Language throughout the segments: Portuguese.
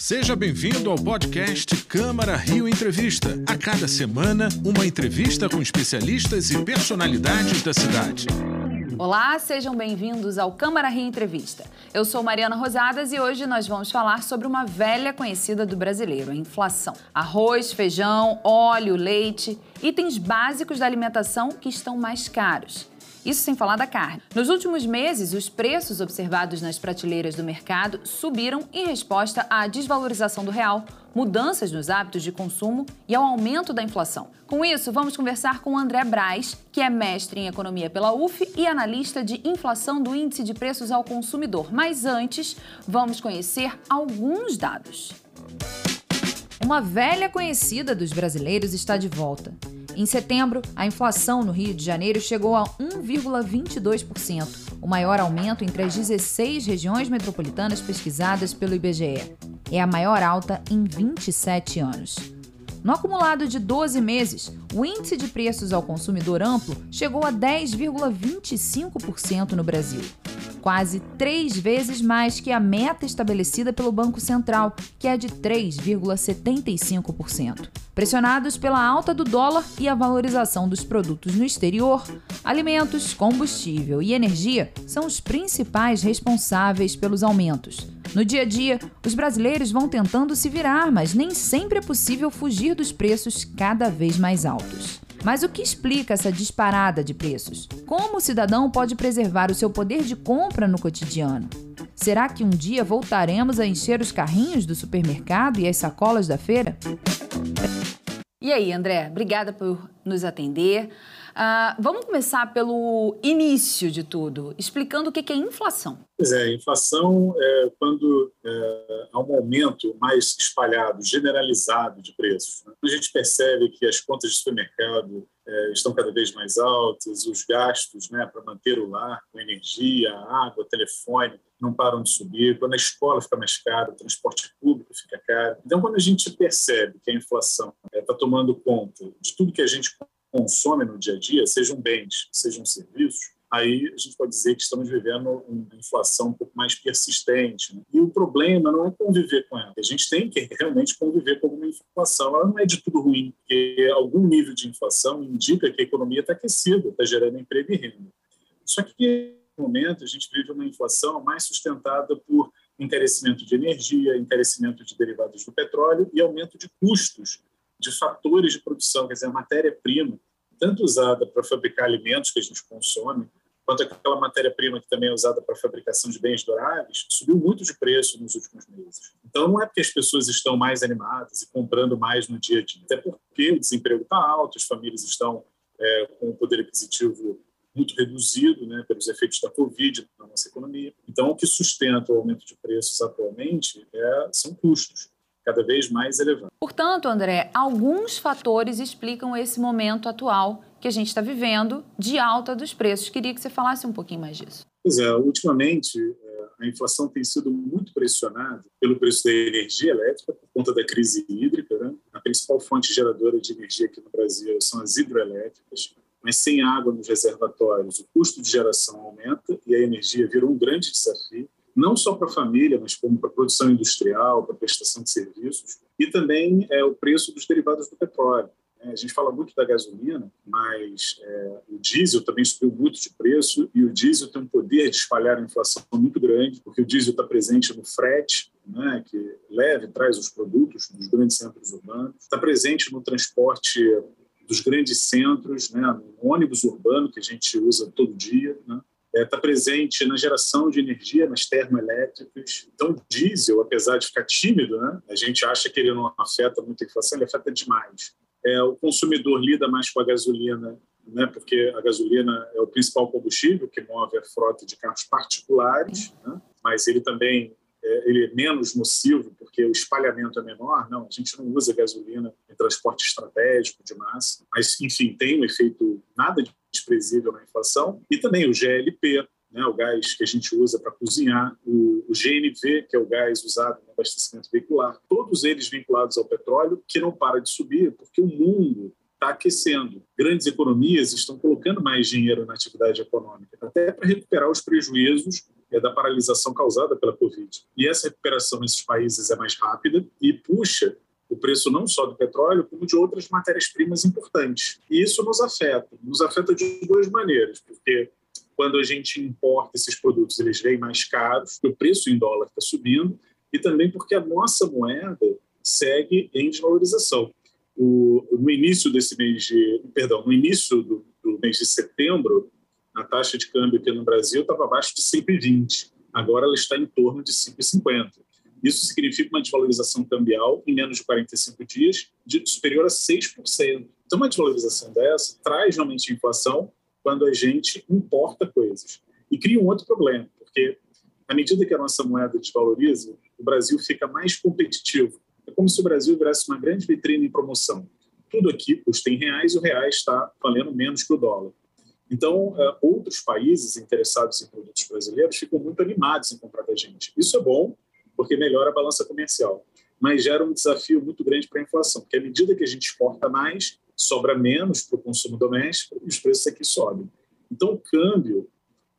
Seja bem-vindo ao podcast Câmara Rio Entrevista. A cada semana, uma entrevista com especialistas e personalidades da cidade. Olá, sejam bem-vindos ao Câmara Rio Entrevista. Eu sou Mariana Rosadas e hoje nós vamos falar sobre uma velha conhecida do brasileiro, a inflação. Arroz, feijão, óleo, leite, itens básicos da alimentação que estão mais caros. Isso sem falar da carne. Nos últimos meses, os preços observados nas prateleiras do mercado subiram em resposta à desvalorização do real, mudanças nos hábitos de consumo e ao aumento da inflação. Com isso, vamos conversar com André Braz, que é mestre em economia pela UF e analista de inflação do índice de preços ao consumidor. Mas antes, vamos conhecer alguns dados. Uma velha conhecida dos brasileiros está de volta. Em setembro, a inflação no Rio de Janeiro chegou a 1,22%, o maior aumento entre as 16 regiões metropolitanas pesquisadas pelo IBGE. É a maior alta em 27 anos. No acumulado de 12 meses, o índice de preços ao consumidor amplo chegou a 10,25% no Brasil quase três vezes mais que a meta estabelecida pelo Banco Central, que é de 3,75%. Pressionados pela alta do dólar e a valorização dos produtos no exterior, alimentos, combustível e energia são os principais responsáveis pelos aumentos. No dia a dia, os brasileiros vão tentando se virar, mas nem sempre é possível fugir dos preços cada vez mais altos. Mas o que explica essa disparada de preços? Como o cidadão pode preservar o seu poder de compra no cotidiano? Será que um dia voltaremos a encher os carrinhos do supermercado e as sacolas da feira? E aí, André, obrigada por nos atender. Uh, vamos começar pelo início de tudo, explicando o que é inflação. Pois é, inflação é quando é, há um aumento mais espalhado, generalizado de preços. Né? A gente percebe que as contas de supermercado é, estão cada vez mais altas, os gastos né, para manter o lar, com energia, água, telefone, não param de subir, quando a escola fica mais cara, o transporte público fica caro. Então, quando a gente percebe que a inflação está é, tomando conta de tudo que a gente consome no dia a dia, sejam bens, sejam serviços, aí a gente pode dizer que estamos vivendo uma inflação um pouco mais persistente. Né? E o problema não é conviver com ela. A gente tem que realmente conviver com uma inflação. Ela não é de tudo ruim, porque algum nível de inflação indica que a economia está aquecida, está gerando emprego e renda. Só que, no momento, a gente vive uma inflação mais sustentada por encarecimento de energia, encarecimento de derivados do petróleo e aumento de custos de fatores de produção, quer dizer, a matéria-prima, tanto usada para fabricar alimentos que a gente consome, quanto aquela matéria-prima que também é usada para a fabricação de bens duráveis, subiu muito de preço nos últimos meses. Então, não é porque as pessoas estão mais animadas e comprando mais no dia a dia, até porque o desemprego está alto, as famílias estão é, com o poder aquisitivo muito reduzido né, pelos efeitos da Covid na nossa economia. Então, o que sustenta o aumento de preços atualmente é, são custos cada vez mais elevado. Portanto, André, alguns fatores explicam esse momento atual que a gente está vivendo de alta dos preços. Queria que você falasse um pouquinho mais disso. Pois é, ultimamente é, a inflação tem sido muito pressionada pelo preço da energia elétrica por conta da crise hídrica. Né? A principal fonte geradora de energia aqui no Brasil são as hidroelétricas. Mas sem água nos reservatórios, o custo de geração aumenta e a energia virou um grande desafio não só para a família, mas como para a produção industrial, para a prestação de serviços, e também é, o preço dos derivados do petróleo. É, a gente fala muito da gasolina, mas é, o diesel também subiu muito de preço e o diesel tem um poder de espalhar a inflação muito grande, porque o diesel está presente no frete, né, que leva e traz os produtos dos grandes centros urbanos, está presente no transporte dos grandes centros, né, no ônibus urbano que a gente usa todo dia, né, está é, tá presente na geração de energia, nas termoelétricas. Então, o diesel, apesar de ficar tímido, né, a gente acha que ele não afeta muito a inflação, ele afeta demais. É, o consumidor lida mais com a gasolina, né, porque a gasolina é o principal combustível que move a frota de carros particulares, né, mas ele também é, ele é menos nocivo porque o espalhamento é menor. Não, a gente não usa gasolina em transporte estratégico de massa, mas, enfim, tem um efeito nada desprezível na inflação. E também o GLP, né, o gás que a gente usa para cozinhar, o, o, GNV, que é o gás usado no abastecimento veicular, todos eles vinculados ao petróleo, que não para de subir porque o mundo está aquecendo. Grandes economias estão colocando mais dinheiro na atividade econômica, até para recuperar os prejuízos é, da paralisação causada pela Covid. E essa recuperação nesses países é mais rápida e puxa preço não só do petróleo, como de outras matérias-primas importantes. E isso nos afeta. Nos afeta de duas maneiras, porque quando a gente importa esses produtos, eles vêm mais caros, o preço em dólar está subindo, e também porque a nossa moeda segue em desvalorização. O, no início desse mês de, perdão, no início do, do mês de setembro, a taxa de câmbio aqui no Brasil estava abaixo de 5,20. Agora ela está em torno de 5,50. Isso significa uma desvalorização cambial em menos de 45 dias de superior a 6%. Então, uma desvalorização dessa traz realmente inflação quando a gente importa coisas. E cria um outro problema, porque à medida que a nossa moeda desvaloriza, o Brasil fica mais competitivo. É como se o Brasil virasse uma grande vitrine em promoção. Tudo aqui custa em reais e o real está valendo menos que o dólar. Então, uh, outros países interessados em produtos brasileiros ficam muito animados em comprar da gente. Isso é bom, porque melhora a balança comercial, mas gera um desafio muito grande para a inflação, porque à medida que a gente exporta mais, sobra menos para o consumo doméstico e os preços aqui sobem. Então, o câmbio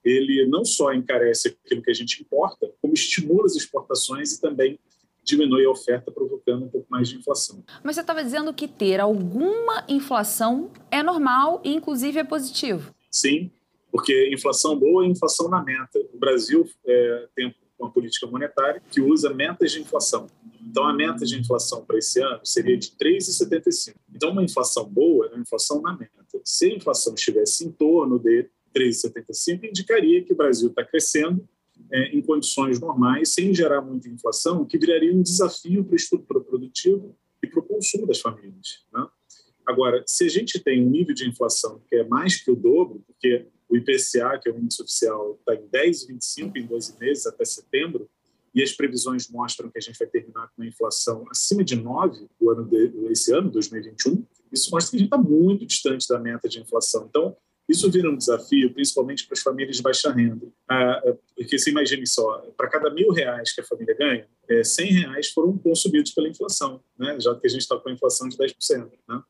ele não só encarece aquilo que a gente importa, como estimula as exportações e também diminui a oferta, provocando um pouco mais de inflação. Mas você estava dizendo que ter alguma inflação é normal e, inclusive, é positivo. Sim, porque inflação boa é inflação na meta. O Brasil é, tem uma política monetária que usa metas de inflação. Então, a meta de inflação para esse ano seria de 3,75. Então, uma inflação boa é uma inflação na meta. Se a inflação estivesse em torno de 3,75, indicaria que o Brasil está crescendo é, em condições normais, sem gerar muita inflação, que viraria um desafio para a estrutura produtiva e para o consumo das famílias. Né? Agora, se a gente tem um nível de inflação que é mais que o dobro, porque o IPCA, que é o índice oficial, está em 10,25 em 12 meses até setembro, e as previsões mostram que a gente vai terminar com uma inflação acima de 9 o ano de, esse ano, 2021. Isso mostra que a gente está muito distante da meta de inflação. Então, isso vira um desafio, principalmente para as famílias de baixa renda. Ah, ah porque você imagine só, para cada mil reais que a família ganha, é, 100 reais foram consumidos pela inflação, né? já que a gente está com a inflação de 10%. Né?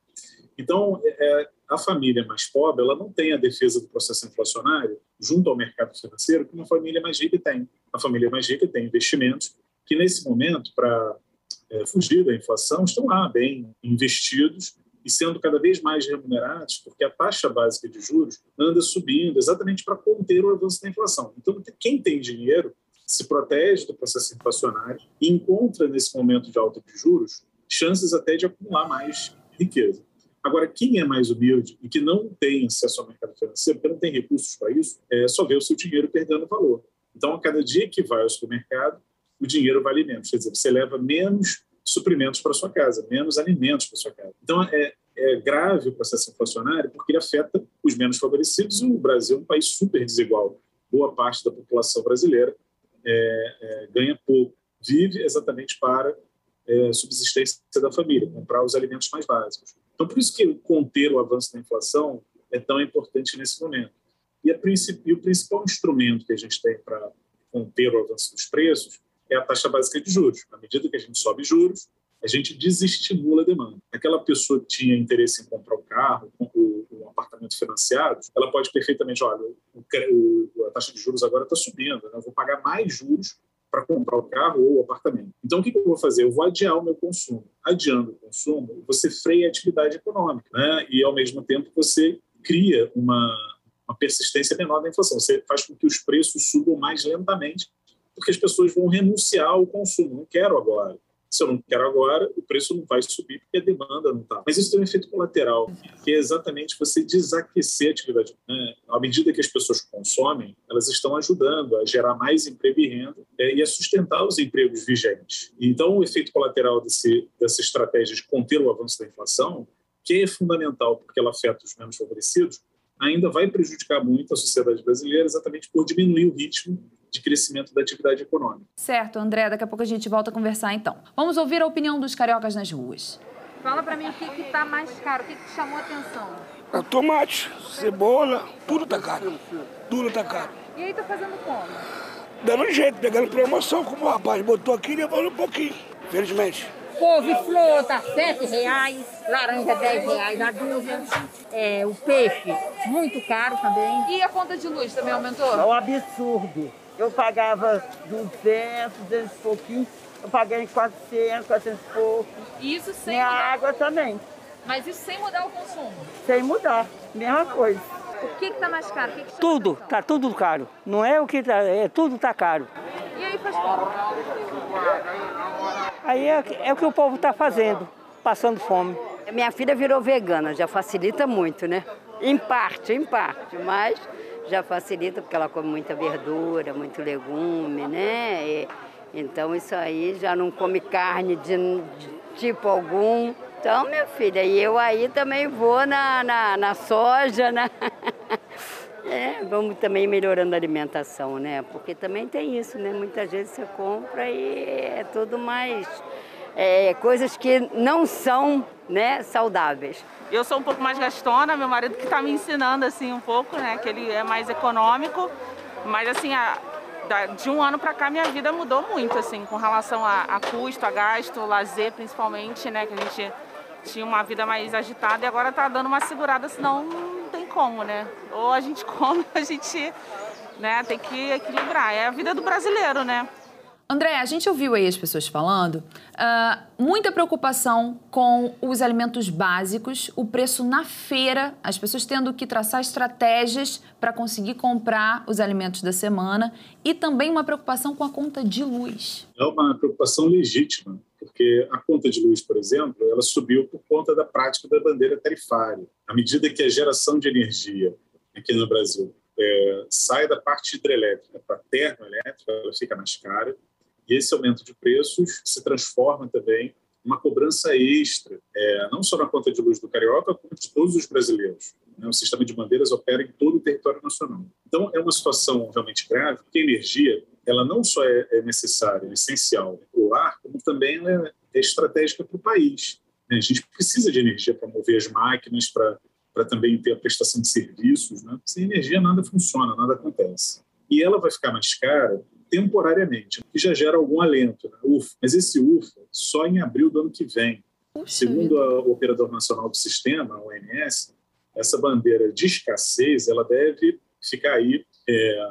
Então, é, a família mais pobre ela não tem a defesa do processo inflacionário junto ao mercado financeiro que uma família mais rica tem. A família mais rica tem investimentos que, nesse momento, para é, fugir da inflação, estão lá bem investidos e sendo cada vez mais remunerados, porque a taxa básica de juros anda subindo exatamente para conter o avanço da inflação. Então, quem tem dinheiro se protege do processo inflacionário e encontra, nesse momento de alta de juros, chances até de acumular mais riqueza. Agora, quem é mais humilde e que não tem acesso ao mercado financeiro, porque não tem recursos para isso, é só ver o seu dinheiro perdendo valor. Então, a cada dia que vai ao supermercado, o dinheiro vale menos. Quer dizer, você leva menos suprimentos para sua casa, menos alimentos para sua casa. Então, é, é grave o processo inflacionário porque ele afeta os menos favorecidos e o Brasil é um país super desigual. Boa parte da população brasileira é, é, ganha pouco, vive exatamente para é, subsistência da família, comprar os alimentos mais básicos. Então, por isso que conter o avanço da inflação é tão importante nesse momento. E, e o principal instrumento que a gente tem para conter o avanço dos preços é a taxa básica de juros. À medida que a gente sobe juros, a gente desestimula a demanda. Aquela pessoa que tinha interesse em comprar um carro, um apartamento financiado, ela pode perfeitamente, olha, o, o, a taxa de juros agora está subindo, né? eu vou pagar mais juros para comprar o carro ou o apartamento. Então, o que, que, eu vou fazer? Eu vou adiar o meu consumo. Adiando o consumo, você freia a atividade econômica, né? e, ao mesmo tempo, você cria uma, uma persistência menor da inflação. Você faz com que os preços subam mais lentamente porque as pessoas vão renunciar ao consumo. Não quero agora. Se eu não quero agora, o preço não vai subir porque a demanda não está. Mas isso tem um efeito colateral, que é exatamente você desaquecer a atividade. Né? À medida que as pessoas consomem, elas estão ajudando a gerar mais emprego e renda é, e a sustentar os empregos vigentes. Então, o efeito colateral desse, dessa estratégia de conter o avanço da inflação, que é fundamental porque ela afeta os menos favorecidos, ainda vai prejudicar muito a sociedade brasileira exatamente por diminuir o ritmo de crescimento da atividade econômica. Certo, André, daqui a pouco a gente volta a conversar então. Vamos ouvir a opinião dos cariocas nas ruas. Fala para mim o que está mais caro, o que, que te chamou a atenção? É tomate, cebola, tudo tá caro. Tudo tá caro. E aí tá fazendo como? Dando jeito, pegando promoção, como o rapaz botou aqui, levando um pouquinho, felizmente. Couve-flor tá sete reais, laranja dez reais a dúzia, é, o peixe muito caro também. E a conta de luz também aumentou? É um absurdo. Eu pagava 200, 200 e pouquinho, eu paguei 400, 400 e pouco. Isso sem E a mudar, água também, mas isso sem mudar o consumo. sem mudar, mesma coisa. O que está mais caro? O que que Tudo, atenção? tá tudo caro. Não é o que tá, é tudo tá caro. E aí faz como? Aí é, é o que o povo tá fazendo, passando fome. Minha filha virou vegana, já facilita muito, né? Em parte, em parte, mas já facilita porque ela come muita verdura, muito legume, né? E, então isso aí já não come carne de, de tipo algum. Então, minha filha, e eu aí também vou na, na, na soja, né? É, vamos também melhorando a alimentação, né? Porque também tem isso, né? Muitas vezes você compra e é tudo mais é, coisas que não são né, saudáveis. Eu sou um pouco mais gastona, meu marido que está me ensinando assim um pouco, né? Que ele é mais econômico, mas assim, a- da- de um ano para cá minha vida mudou muito, assim, com relação a, a custo, a gasto, lazer principalmente, né? Que a gente tinha uma vida mais agitada e agora tá dando uma segurada, senão não tem como, né? Ou a gente come, a gente né, tem que equilibrar. É a vida do brasileiro, né? André, a gente ouviu aí as pessoas falando, ah, muita preocupação com os alimentos básicos, o preço na feira, as pessoas tendo que traçar estratégias para conseguir comprar os alimentos da semana e também uma preocupação com a conta de luz. É uma preocupação legítima, porque a conta de luz, por exemplo, ela subiu por conta da prática da bandeira tarifária. À medida que a geração de energia aqui no Brasil é, sai da parte hidrelétrica para termoelétrica, ela fica mais cara, e esse aumento de preços se transforma também uma cobrança extra, é, não só na conta de luz do carioca, como de todos os brasileiros. né? O sistema de bandeiras opera em todo o território nacional. Então, é uma situação realmente grave, porque a energia ela não só é, é necessária, é essencial para o lar, como também ela é estratégica para o país. né? A gente precisa de energia para mover as máquinas, para para também ter a prestação de serviços. Né? Sem energia nada funciona, nada acontece. E ela vai ficar mais cara temporariamente, o que já gera algum alento. Né? Ufa. Mas esse UFA só em abril do ano que vem. Puxa Segundo o Operador Nacional do Sistema, a ONS, essa bandeira de escassez ela deve ficar aí é,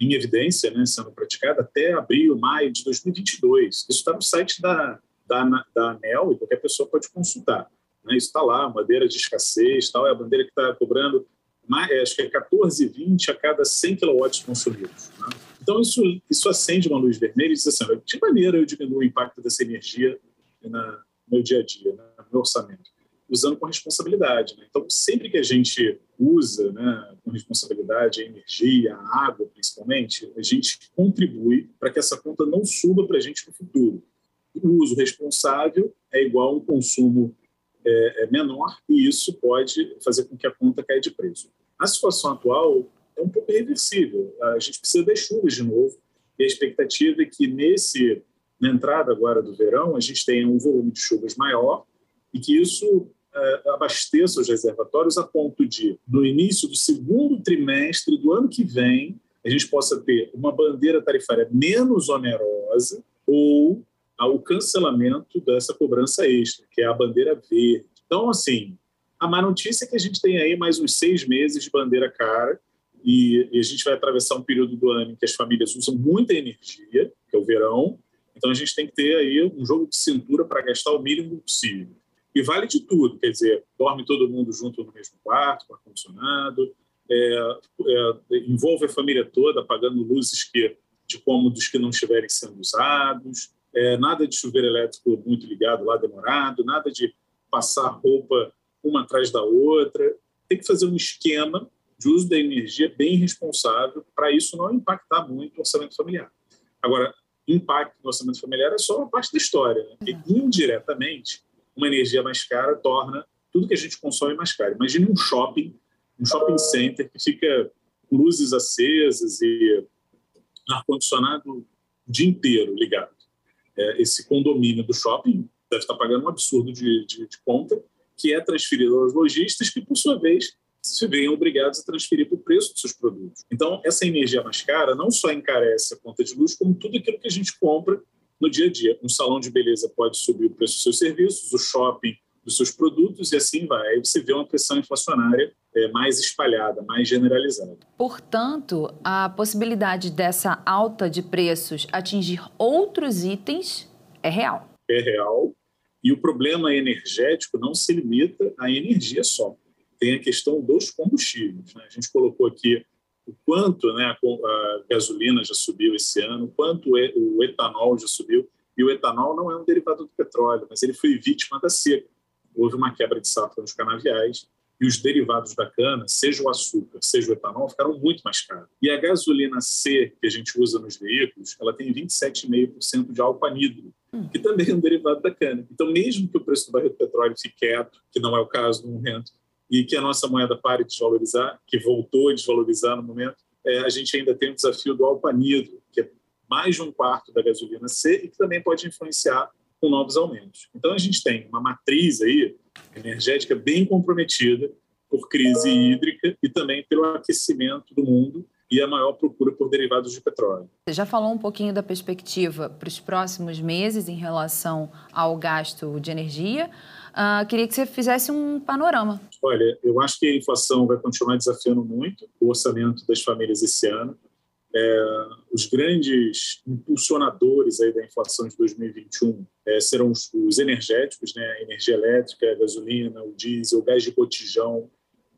em evidência, né, sendo praticada até abril, maio de 2022. Isso está no site da, da, da ANEL e qualquer pessoa pode consultar. Né? Isso está lá, bandeira de escassez, tal, é a bandeira que está cobrando, mais, acho que é 14,20 a cada 100 kW consumidos. Né? Então, isso, isso acende uma luz vermelha e diz assim, de que maneira eu diminuo o impacto dessa energia na, no meu dia a dia, né, no meu orçamento? Usando com responsabilidade. Né? Então, sempre que a gente usa né, com responsabilidade a energia, a água, principalmente, a gente contribui para que essa conta não suba para a gente no futuro. O uso responsável é igual a um consumo é, é menor e isso pode fazer com que a conta caia de preço. A situação atual é um pouco irreversível. A gente precisa das chuvas de novo e a expectativa é que nesse na entrada agora do verão a gente tenha um volume de chuvas maior e que isso é, abasteça os reservatórios a ponto de, no início do segundo trimestre do ano que vem, a gente possa ter uma bandeira tarifária menos onerosa ou o cancelamento dessa cobrança extra, que é a bandeira verde. Então, assim, a má notícia é que a gente tem aí mais uns seis meses de bandeira cara e, e a gente vai atravessar um período do ano em que as famílias usam muita energia, que é o verão, então a gente tem que ter aí um jogo de cintura para gastar o mínimo possível. E vale de tudo, quer dizer, dorme todo mundo junto no mesmo quarto, com ar-condicionado, é, é, envolve a família toda apagando luzes que, de cômodos que não estiverem sendo usados, é, nada de chuveiro elétrico muito ligado lá demorado, nada de passar roupa uma atrás da outra. Tem que fazer um esquema de uso da energia bem responsável para isso não impactar muito o orçamento familiar. Agora, impacto no orçamento familiar é só uma parte da história, né? porque indiretamente uma energia mais cara torna tudo que a gente consome mais caro. Imagine um shopping, um shopping center que fica com luzes acesas e ar-condicionado o dia inteiro ligado. É, esse condomínio do shopping deve estar pagando um absurdo de, de, de conta, que é transferido aos lojistas, que, por sua vez, se veem obrigados a transferir para o preço dos seus produtos. Então, essa energia mais cara não só encarece a conta de luz, como tudo aquilo que a gente compra no dia a dia. Um salão de beleza pode subir o preço dos seus serviços, o shopping dos seus produtos e assim vai. Aí você vê uma pressão inflacionária é, mais espalhada, mais generalizada. Portanto, a possibilidade dessa alta de preços atingir outros itens é real. É real. E o problema energético não se limita à energia só. Tem a questão dos combustíveis. Né? A gente colocou aqui o quanto né, a gasolina já subiu esse ano, o quanto o etanol já subiu. E o etanol não é um derivado do petróleo, mas ele foi vítima da seca. Houve uma quebra de safra nos canaviais e os derivados da cana, seja o açúcar, seja o etanol, ficaram muito mais caros. E a gasolina C que a gente usa nos veículos, ela tem 27,5% de álcool anidro, hum. que também é um derivado da cana. Então, mesmo que o preço do barril de petróleo fique quieto, que não é o caso no momento, e que a nossa moeda pare de desvalorizar, que voltou a desvalorizar no momento, é, a gente ainda tem o desafio do álcool anidro, que é mais de um quarto da gasolina C e que também pode influenciar com novos aumentos. Então, a gente tem uma matriz aí energética bem comprometida por crise hídrica e também pelo aquecimento do mundo e a maior procura por derivados de petróleo. Você já falou um pouquinho da perspectiva para os próximos meses em relação ao gasto de energia. Uh, queria que você fizesse um panorama. Olha, eu acho que a inflação vai continuar desafiando muito o orçamento das famílias esse ano. É, os grandes impulsionadores aí da inflação de 2021 é, serão os, os, energéticos, né? a energia elétrica, a gasolina, o diesel, o gás de botijão,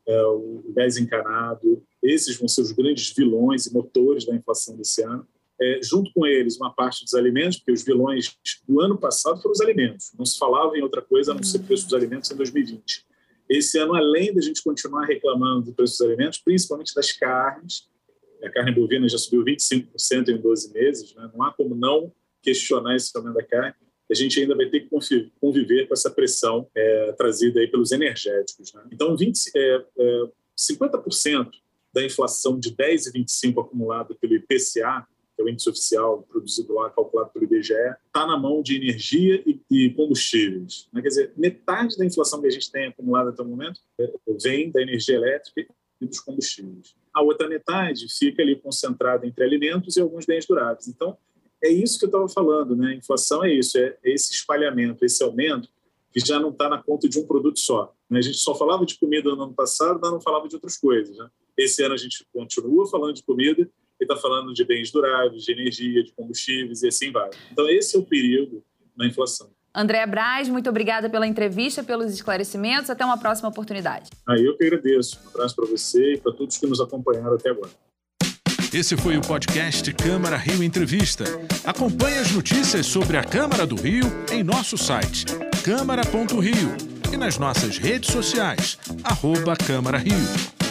é, o gás encanado. Esses vão ser os grandes vilões e motores da inflação desse ano. É, junto com eles, uma parte dos alimentos, porque os vilões do ano passado foram os alimentos. Não se falava em outra coisa a não ser preço dos alimentos em 2020. Esse ano, além da gente continuar reclamando do preço dos alimentos, principalmente das carnes, a carne bovina já subiu 25% em 12 meses, né? não há como não questionar esse aumento da carne, a gente ainda vai ter que conviver com essa pressão é, trazida aí pelos energéticos. Né? Então, 20, é, é, 50% da inflação de 10 e 25 acumulada pelo IPCA, que é o índice oficial produzido lá, calculado pelo IBGE, está na mão de energia e, e combustíveis. Né? Quer dizer, metade da inflação que a gente tem acumulada até o momento é, vem da energia elétrica e dos combustíveis a outra metade fica ali concentrada entre alimentos e alguns bens duráveis. Então, é isso que eu estava falando, né? A inflação é isso, é esse espalhamento, esse aumento que já não está na conta de um produto só. Né? A gente só falava de comida no ano passado, mas não falava de outras coisas. Né? Esse ano a gente continua falando de comida e está falando de bens duráveis, de energia, de combustíveis e assim vai. Então, esse é o perigo na inflação. André Braz, muito obrigada pela entrevista, pelos esclarecimentos. Até uma próxima oportunidade. Ah, eu que agradeço. Um abraço para você e para todos que nos acompanharam até agora. Esse foi o podcast Câmara Rio Entrevista. Acompanhe as notícias sobre a Câmara do Rio em nosso site câmara.rio e nas nossas redes sociais, arroba Câmara Rio.